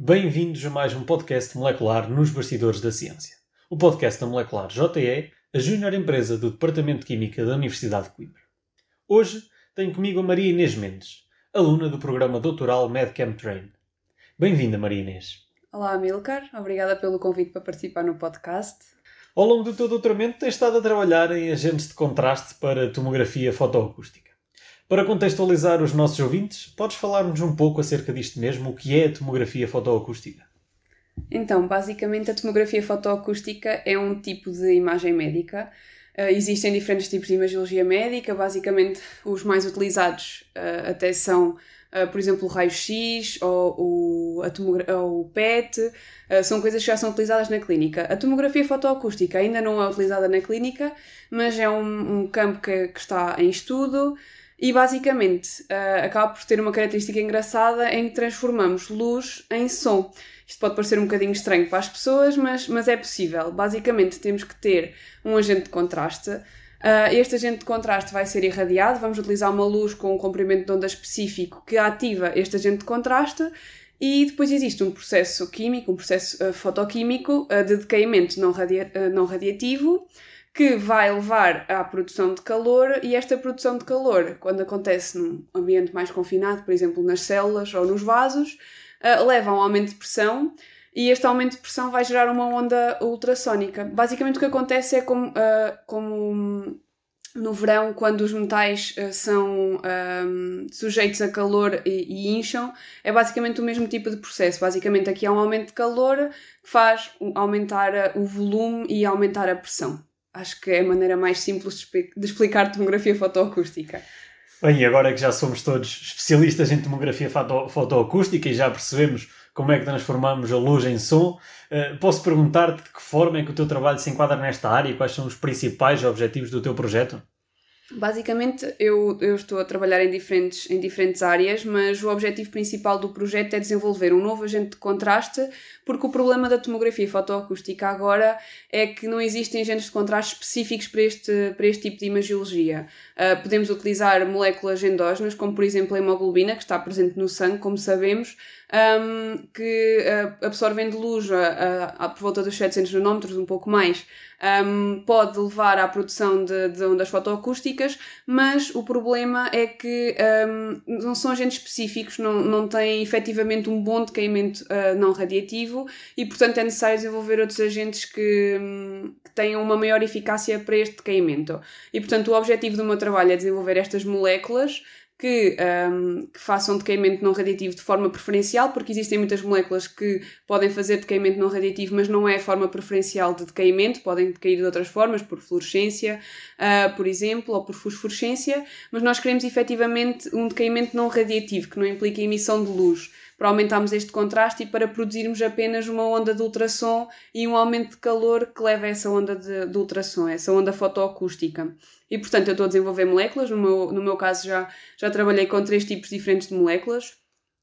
Bem-vindos a mais um podcast molecular nos bastidores da ciência. O podcast da Molecular JE, a júnior empresa do Departamento de Química da Universidade de Coimbra. Hoje tenho comigo a Maria Inês Mendes, aluna do programa doutoral MedChem Train. Bem-vinda, Maria Inês. Olá, Amilcar. Obrigada pelo convite para participar no podcast. Ao longo do teu doutoramento tens estado a trabalhar em agentes de contraste para tomografia fotoacústica. Para contextualizar os nossos ouvintes, podes falar-nos um pouco acerca disto mesmo, o que é a tomografia fotoacústica? Então, basicamente, a tomografia fotoacústica é um tipo de imagem médica. Uh, existem diferentes tipos de imagiologia médica. Basicamente, os mais utilizados uh, até são, uh, por exemplo, o raio-x ou ou o PET. são coisas que já são utilizadas na clínica. A tomografia fotoacústica ainda não é utilizada na clínica, mas é um, um campo que, que está em estudo. E basicamente uh, acaba por ter uma característica engraçada em que transformamos luz em som. Isto pode parecer um bocadinho estranho para as pessoas, mas, mas é possível. Basicamente temos que ter um agente de contraste. Uh, este agente de contraste vai ser irradiado, vamos utilizar uma luz com um comprimento de onda específico que ativa este agente de contraste e depois existe um processo químico, um processo uh, fotoquímico de decaimento não, radia não radiativo que vai levar à produção de calor e esta produção de calor, quando acontece num ambiente mais confinado, por exemplo nas células ou nos vasos, uh, leva a um aumento de pressão e este aumento de pressão vai gerar uma onda ultrassónica. Basicamente o que acontece é como, uh, como no verão, quando os metais uh, são um, sujeitos a calor e, e, incham, é basicamente o mesmo tipo de processo. Basicamente aqui há um aumento de calor que faz aumentar o volume e aumentar a pressão. Acho que é a maneira mais simples de explicar tomografia fotoacústica. Bem, e agora que já somos todos especialistas em tomografia foto fotoacústica e já percebemos como é que transformamos a luz em som, uh, posso perguntar-te de que forma é que o teu trabalho se enquadra nesta área e quais são os principais objetivos do teu projeto? Basicamente, eu, eu estou a trabalhar em diferentes, em diferentes áreas, mas o objetivo principal do projeto é desenvolver um novo agente de contraste, porque o problema da tomografia fotoacústica agora é que não existem agentes de contraste específicos para este, para este tipo de imagiologia. Uh, podemos utilizar moléculas endógenas, como por exemplo a hemoglobina, que está presente no sangue, como sabemos, um, que uh, absorvendo luz a, a, a, por volta dos 700 nanómetros, um pouco mais, um, pode levar à produção de, de, ondas fotoacústicas, mas o problema é que um, não são agentes específicos, não, não têm efetivamente um bom decaimento uh, não radiativo e, portanto, é necessário desenvolver outros agentes que, um, que tenham uma maior eficácia para este decaimento. E, portanto, o objetivo do meu trabalho é desenvolver estas moléculas que, um, que, façam decaimento não radiativo de forma preferencial, porque existem muitas moléculas que podem fazer decaimento não radiativo, mas não é a forma preferencial de decaimento, podem decair de outras formas, por fluorescência, uh, por exemplo, ou por fosforescência, mas nós queremos efetivamente um decaimento não radiativo, que não implica emissão de luz, para aumentarmos este contraste e para produzirmos apenas uma onda de ultrassom e um aumento de calor que leva a essa onda de, de ultrassom, essa onda fotoacústica. E, portanto, eu estou a desenvolver moléculas. No meu, no meu caso, já, já trabalhei com três tipos diferentes de moléculas,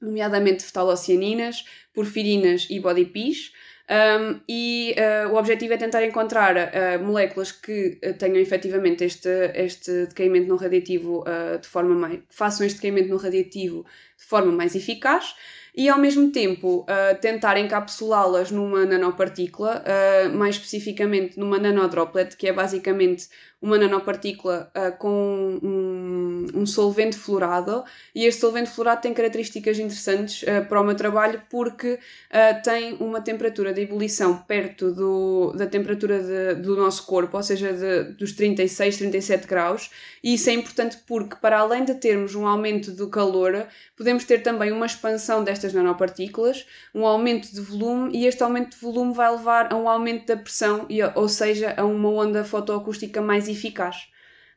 nomeadamente fetalocianinas, porfirinas e body PIS. Um, e uh, o objetivo é tentar encontrar uh, moléculas que uh, tenham efetivamente este, este decaimento não radiativo de forma mais. façam este decaimento não radiativo de forma mais eficaz e ao mesmo tempo uh, tentar encapsulá-las numa nanopartícula, uh, mais especificamente numa nanodroplet, que é basicamente uma nanopartícula uh, com um, um, solvente fluorado. E este solvente fluorado tem características interessantes para o meu trabalho porque tem uma temperatura de ebulição perto do, da temperatura de, do nosso corpo, ou seja, de, dos 36, 37 graus. E isso é importante porque, para além de termos um aumento do calor, podemos ter também uma expansão destas nanopartículas, um aumento de volume, e este aumento de volume vai levar a um aumento da pressão, ou seja, a uma onda fotoacústica mais eficaz.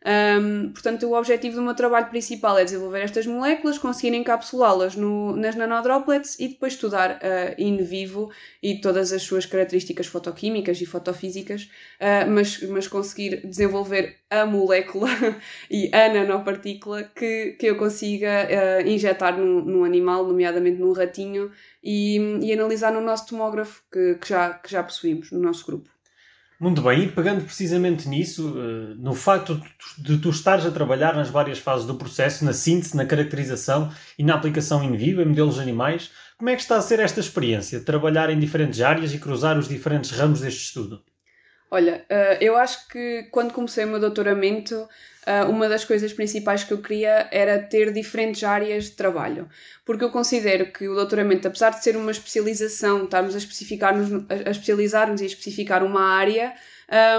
Um, portanto, o objetivo do meu trabalho principal é desenvolver estas moléculas, conseguir encapsulá-las nas nanodroplets e depois estudar uh, in vivo e todas as suas características fotoquímicas e fotofísicas, uh, mas, mas conseguir desenvolver a molécula e a nanopartícula que, que eu consiga uh, injetar num, num animal, nomeadamente num ratinho, e, e analisar no nosso tomógrafo que, que, já, que já possuímos no nosso grupo. Muito bem, e pegando precisamente nisso, eh, no facto de tu estares a trabalhar nas várias fases do processo, na síntese, na caracterização e na aplicação in vivo em modelos animais, como é que está a ser esta experiência, de trabalhar em diferentes áreas e cruzar os diferentes ramos deste estudo? Olha, eh, eu acho que quando comecei o meu doutoramento, uh, uma das coisas principais que eu queria era ter diferentes áreas de trabalho. Porque eu considero que o doutoramento, apesar de ser uma especialização, estarmos a, especificar-nos, a especializar-nos e a especificar uma área,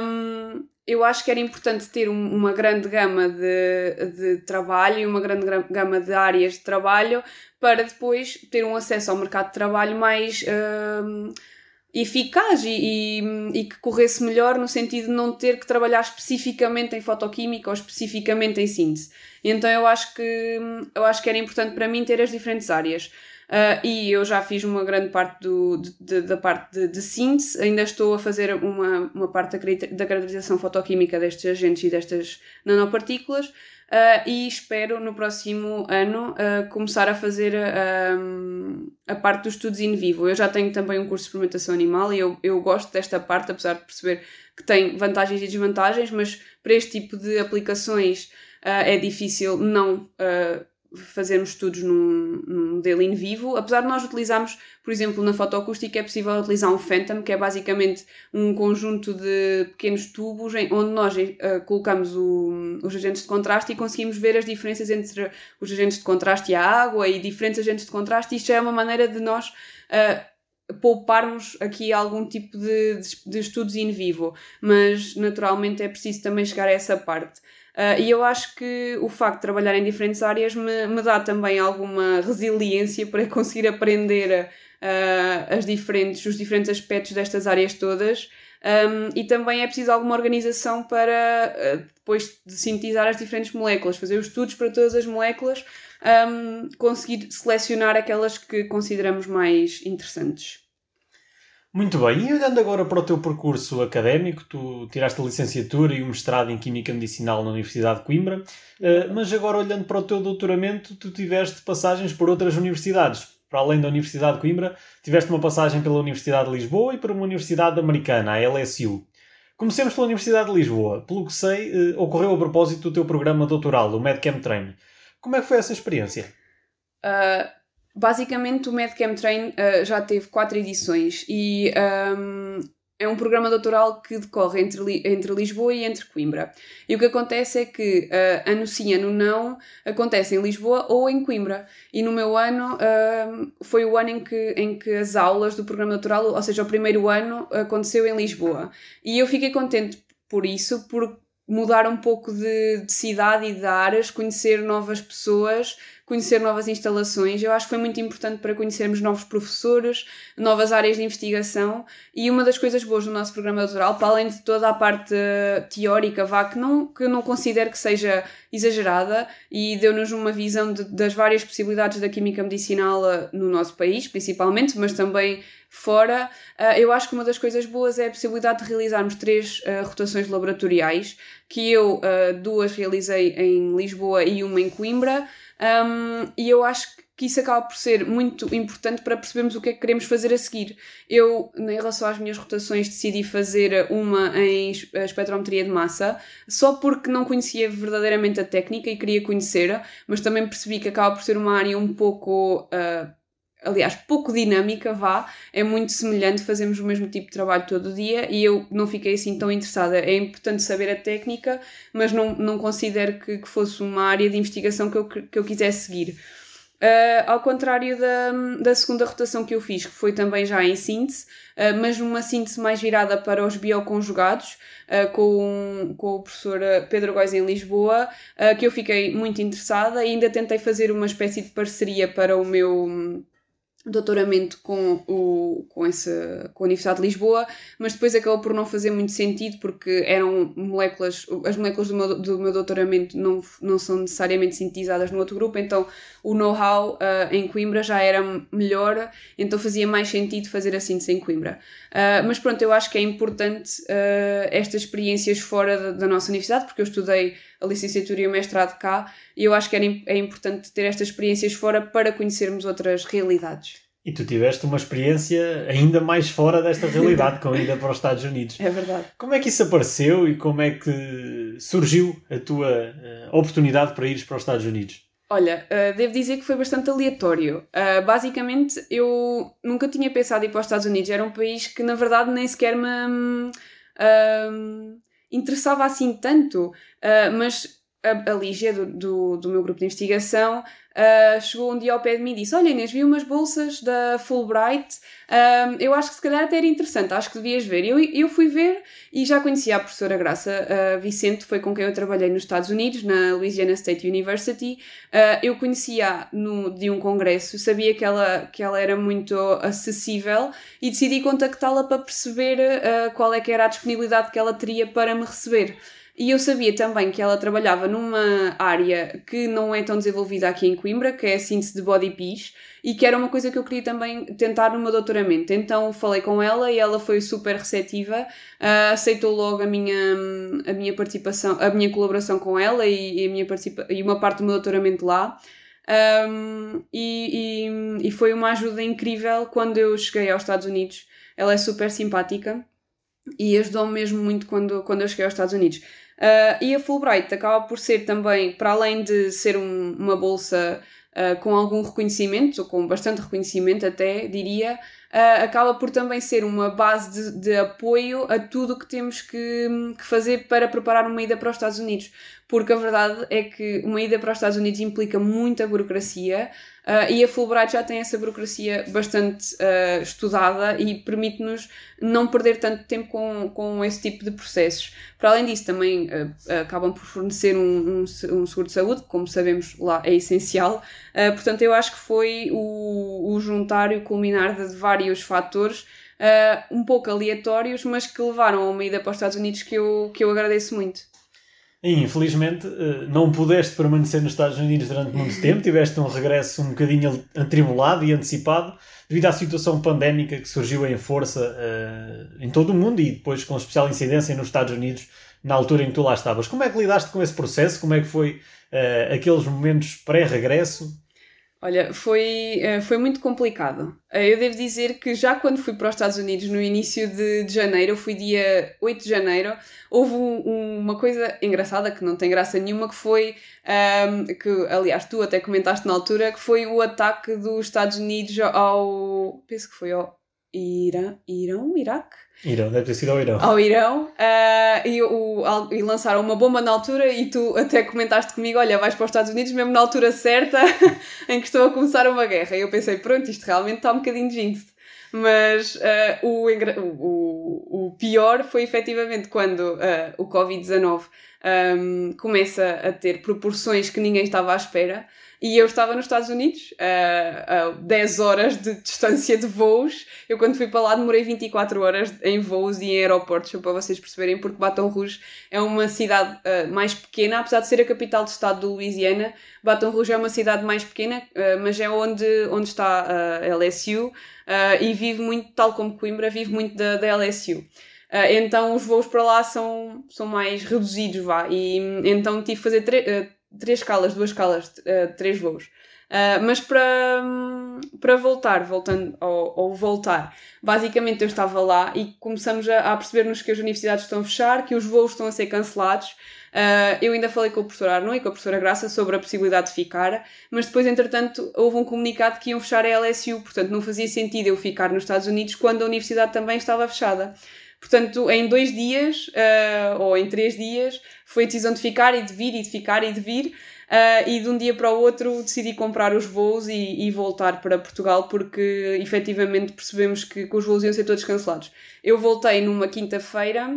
um, eu acho que era importante ter um, uma grande gama de, de trabalho e uma grande gama de áreas de trabalho para depois ter um acesso ao mercado de trabalho mais. Um, eficaz e, e, e, que corresse melhor no sentido de não ter que trabalhar especificamente em fotoquímica ou especificamente em síntese. Então eu acho que eu acho que era importante para mim ter as diferentes áreas. Uh, e eu já fiz uma grande parte do, de, de, da parte de, de, síntese, ainda estou a fazer uma, uma parte da, da caracterização fotoquímica destes agentes e destas nanopartículas, Uh, e espero no próximo ano uh, começar a fazer uh, a parte dos estudos in vivo. Eu já tenho também um curso de experimentação animal e eu, eu gosto desta parte, apesar de perceber que tem vantagens e desvantagens, mas para este tipo de aplicações é difícil não fazermos estudos num, num modelo in vivo, apesar de nós utilizarmos, por exemplo, na fotoacústica é possível utilizar um Phantom, que é basicamente um conjunto de pequenos tubos em, onde nós uh, colocamos o, os agentes de contraste e conseguimos ver as diferenças entre os agentes de contraste e a água e diferentes agentes de contraste. Isto é uma maneira de nós uh, pouparmos aqui algum tipo de, de, de estudos in vivo, mas naturalmente é preciso também chegar a essa parte. Uh, e eu acho que o facto de trabalhar em diferentes áreas me, me dá também alguma resiliência para conseguir aprender uh, as diferentes, os diferentes aspectos destas áreas todas. Um, e também é preciso alguma organização para, uh, depois de sintetizar as diferentes moléculas, fazer os estudos para todas as moléculas, um, conseguir selecionar aquelas que consideramos mais interessantes. Muito bem, e olhando agora para o teu percurso académico, tu tiraste a licenciatura e o mestrado em Química Medicinal na Universidade de Coimbra, eh, mas agora olhando para o teu doutoramento, tu tiveste passagens por outras universidades. Para além da Universidade de Coimbra, tiveste uma passagem pela Universidade de Lisboa e por uma universidade americana, a LSU. Comecemos pela Universidade de Lisboa. Pelo que sei, eh, ocorreu a propósito do teu programa doutoral, o MedChem Train. Como é que foi essa experiência? Uh, Basicamente, o Medcam Train uh, já teve quatro edições e um, é um programa doutoral que decorre entre, entre Lisboa e entre Coimbra. E o que acontece é que uh, ano sim, ano não, acontece em Lisboa ou em Coimbra. E no meu ano uh, foi o ano em que, em que as aulas do programa doutoral, ou seja, o primeiro ano, aconteceu em Lisboa. E eu fiquei contente por isso, por mudar um pouco de, de cidade e de áreas, conhecer novas pessoas, conhecer novas instalações. Eu acho que foi muito importante para conhecermos novos professores, novas áreas de investigação e uma das coisas boas do nosso programa doutoral, para além de toda a parte teórica, vá, que, não, que não considero que seja exagerada e deu-nos uma visão de, das várias possibilidades da química medicinal eh, no nosso país, principalmente, mas também fora, uh, eu acho que uma das coisas boas é a possibilidade de realizarmos três rotações laboratoriais, que eu duas realizei em Lisboa e uma em Coimbra. Um, e eu acho que isso acaba por ser muito importante para percebermos o que é que queremos fazer a seguir. Eu, em relação às minhas rotações, decidi fazer uma em espectrometria de massa, só porque não conhecia verdadeiramente a técnica e queria conhecer, mas também percebi que acaba por ser uma área um pouco. Uh, aliás, pouco dinâmica, vá, é muito semelhante, fazemos o mesmo tipo de trabalho todo o dia e eu não fiquei assim tão interessada. É importante saber a técnica, mas não, não considero que, que fosse uma área de investigação que eu, que eu quisesse seguir. Uh, ao contrário da, da segunda rotação que eu fiz, que foi também já em síntese, uh, mas numa síntese mais virada para os bioconjugados, uh, com, com o professor Pedro Góis em Lisboa, que eu fiquei muito interessada e ainda tentei fazer uma espécie de parceria para o meu doutoramento com, o, com, essa, com a Universidade de Lisboa, mas depois acabou por não fazer muito sentido porque eram moléculas, as moléculas do meu, do meu doutoramento não, não são necessariamente sintetizadas no outro grupo, então o know-how uh, em Coimbra já era melhor, então fazia mais sentido fazer a síntese em Coimbra. Uh, mas pronto, eu acho que é importante uh, estas experiências fora da, da, nossa universidade, porque eu estudei a licenciatura e o mestrado cá, e eu acho que era, é importante ter estas experiências fora para conhecermos outras realidades. E tu tiveste uma experiência ainda mais fora desta realidade, com a ida para os Estados Unidos. É verdade. Como é que isso apareceu e como é que surgiu a tua oportunidade para ires para os Estados Unidos? Olha, uh, devo dizer que foi bastante aleatório. Uh, basicamente, eu nunca tinha pensado em ir para os Estados Unidos. Era um país que, na verdade, nem sequer me uh, interessava assim tanto. mas a, a Lígia, do, do, do, meu grupo de investigação, uh, chegou um dia ao pé de mim e disse: Olha, Inês, vi umas bolsas da Fulbright, uh, eu acho que se calhar até era interessante, acho que devias ver. Eu, eu fui ver e já conhecia a professora Graça uh, Vicente, foi com quem eu trabalhei nos Estados Unidos, na Louisiana State University. eu conhecia no, de um congresso, sabia que ela, que ela era muito acessível e decidi contactá-la para perceber qual é que era a disponibilidade que ela teria para me receber. E eu sabia também que ela trabalhava numa área que não é tão desenvolvida aqui em Coimbra, que é a síntese de body piece, e que era uma coisa que eu queria também tentar no meu doutoramento. Então falei com ela e ela foi super receptiva, uh, aceitou logo a minha, a minha participação, a minha colaboração com ela e, e a minha participa e uma parte do meu doutoramento lá. Um, e, e, e foi uma ajuda incrível quando eu cheguei aos Estados Unidos. Ela é super simpática e ajudou-me mesmo muito quando, quando eu cheguei aos Estados Unidos. Uh, e a Fulbright acaba por ser também, para além de ser um, uma bolsa uh, com algum reconhecimento, ou com bastante reconhecimento até, diria, uh, acaba por também ser uma base de, de apoio a tudo o que temos que, que, fazer para preparar uma ida para os Estados Unidos. Porque a verdade é que uma ida para os Estados Unidos implica muita burocracia, Uh, e a Fulbright já tem essa burocracia bastante uh, estudada e permite-nos não perder tanto tempo com, com esse tipo de processos. Para além disso, também uh, acabam por fornecer um, um, um, seguro de saúde, como sabemos lá é essencial. portanto, eu acho que foi o, o juntar e o culminar de vários fatores. um pouco aleatórios, mas que levaram a uma ida para os Estados Unidos que eu, que eu agradeço muito. E, infelizmente, eh, não pudeste permanecer nos Estados Unidos durante muito tempo, tiveste um regresso um bocadinho atribulado e antecipado devido à situação pandémica que surgiu em força uh, em todo o mundo e depois com especial incidência nos Estados Unidos na altura em que tu lá estavas. Como é que lidaste com esse processo? Como é que foi uh, aqueles momentos pré-regresso? Olha, foi, eh, foi muito complicado. Eh, eu devo dizer que já quando fui para os Estados Unidos, no início de, de janeiro, fui dia 8 de janeiro, houve um, uma coisa engraçada, que não tem graça nenhuma, que foi, um, ehm, que aliás tu até comentaste na altura, que foi o ataque dos Estados Unidos ao. penso que foi ao Irã, Irão, Iraque? Irão, deve ter sido ao Irão. Ao Irão, uh, e, o, e lançaram uma bomba na altura e tu até comentaste comigo, olha, vais para os Estados Unidos mesmo na altura certa em que estou a começar uma guerra. E eu pensei, pronto, isto realmente está um bocadinho jinxed. Mas uh, o, o, o pior foi efetivamente quando uh, o Covid-19 um, começa a ter proporções que ninguém estava à espera. E eu estava nos Estados Unidos, a, a 10 horas de distância de voos. Eu, quando fui para lá, demorei 24 horas em voos e em aeroportos, para vocês perceberem, porque Baton Rouge é uma cidade uh, mais pequena, apesar de ser a capital do estado de Louisiana. Baton Rouge é uma cidade mais pequena, uh, mas é onde, onde está a LSU uh, e vive muito, tal como Coimbra, vive muito da, da LSU. Uh, então os voos para lá são, são mais reduzidos, vá. E então tive que fazer três escalas, duas escalas, uh, três voos. Uh, mas para, para voltar, voltando ao, voltar, basicamente eu estava lá e começamos a, a perceber-nos que as universidades estão a fechar, que os voos estão a ser cancelados. Uh, eu ainda falei com o professor Arno e com a professora Graça sobre a possibilidade de ficar, mas depois, entretanto, houve um comunicado que iam fechar a LSU, portanto não fazia sentido eu ficar nos Estados Unidos quando a universidade também estava fechada. Portanto, em dois dias, uh, ou em três dias, foi a decisão de ficar e de vir e de ficar e de vir. Uh, e de um dia para o outro decidi comprar os voos e, e voltar para Portugal porque efetivamente percebemos que, que, os voos iam ser todos cancelados. Eu voltei numa quinta-feira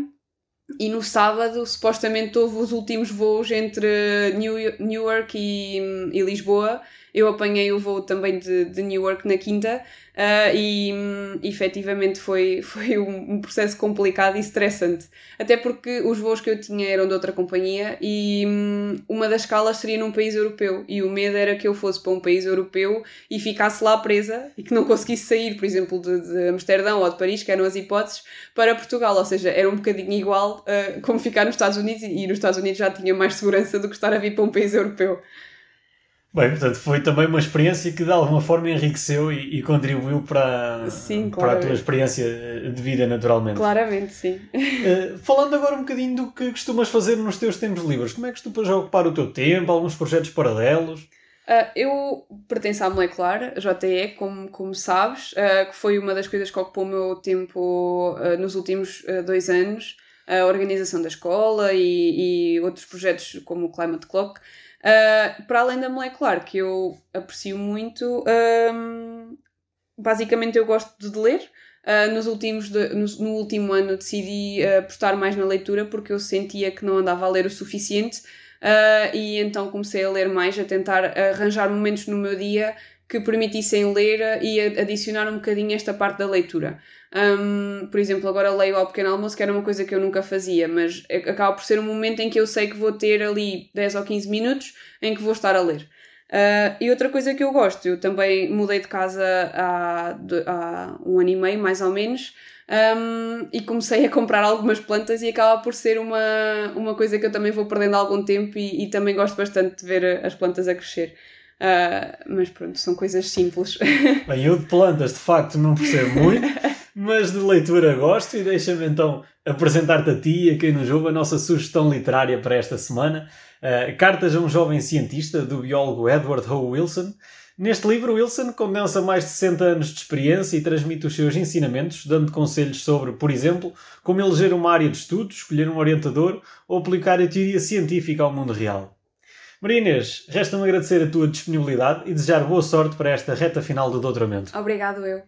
e no sábado, supostamente, houve os últimos voos entre New, Newark e, e Lisboa. Eu apanhei o voo também de, de Newark na quinta uh, e um, efetivamente foi, foi um, um, processo complicado e estressante. Até porque os voos que eu tinha eram de outra companhia e um, uma das escalas seria num país europeu. E o medo era que eu fosse para um país europeu e ficasse lá presa e que não conseguisse sair, por exemplo, de, de Amsterdão ou de Paris, que eram as hipóteses, para Portugal. Ou seja, era um bocadinho igual uh, como ficar nos Estados Unidos e nos Estados Unidos já tinha mais segurança do que estar a vir para um país europeu. Bem, portanto, foi também uma experiência que de alguma forma enriqueceu e, e contribuiu para, sim, para a tua experiência de vida, naturalmente. Claramente, sim. Uh, falando agora um bocadinho do que costumas fazer nos teus tempos livres, como é que costumas ocupar o teu tempo, alguns projetos paralelos? Uh, eu pertenço à Molecular, JTE, como, como sabes, uh, que foi uma das coisas que ocupou o meu tempo nos últimos dois anos, a organização da escola e, e outros projetos como o Climate Clock. Uh, para além da molecular, que eu aprecio muito, um, basicamente eu gosto de ler. Uh, nos últimos de, no, no, último ano decidi uh, apostar mais na leitura porque eu sentia que não andava a ler o suficiente uh, e então comecei a ler mais, a tentar arranjar momentos no meu dia que permitissem ler e adicionar um bocadinho esta parte da leitura. Um, por exemplo, agora leio ao pequeno almoço, que era uma coisa que eu nunca fazia, mas acaba por ser um momento em que eu sei que vou ter ali 10 ou 15 minutos em que vou estar a ler. Uh, e outra coisa que eu gosto, eu também mudei de casa há, há um ano e meio, mais ou menos, um, e comecei a comprar algumas plantas e acaba por ser uma, uma coisa que eu também vou perdendo algum tempo e, e também gosto bastante de ver as plantas a crescer. Uh, mas pronto, são coisas simples. Bem, eu de plantas de facto não percebo muito, mas de leitura gosto e deixa-me então apresentar-te a ti e a quem nos ouve a nossa sugestão literária para esta semana. Uh, Cartas a um jovem cientista, do biólogo Edward Ho Wilson. Neste livro, Wilson condensa mais de 60 anos de experiência e transmite os seus ensinamentos, dando conselhos sobre, por exemplo, como eleger uma área de estudo, escolher um orientador ou aplicar a teoria científica ao mundo real. Maria Inês, resta-me agradecer a tua disponibilidade e desejar boa sorte para esta reta final do doutoramento. Obrigado eu.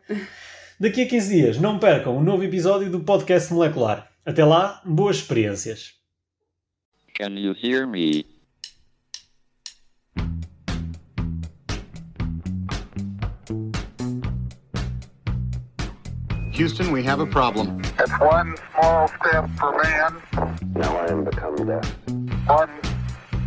Daqui a 15 dias, não percam um novo episódio do podcast molecular. Até lá, boas experiências. Can you hear me? Houston, we have a problem. It's one small step for man, Now I am become death, one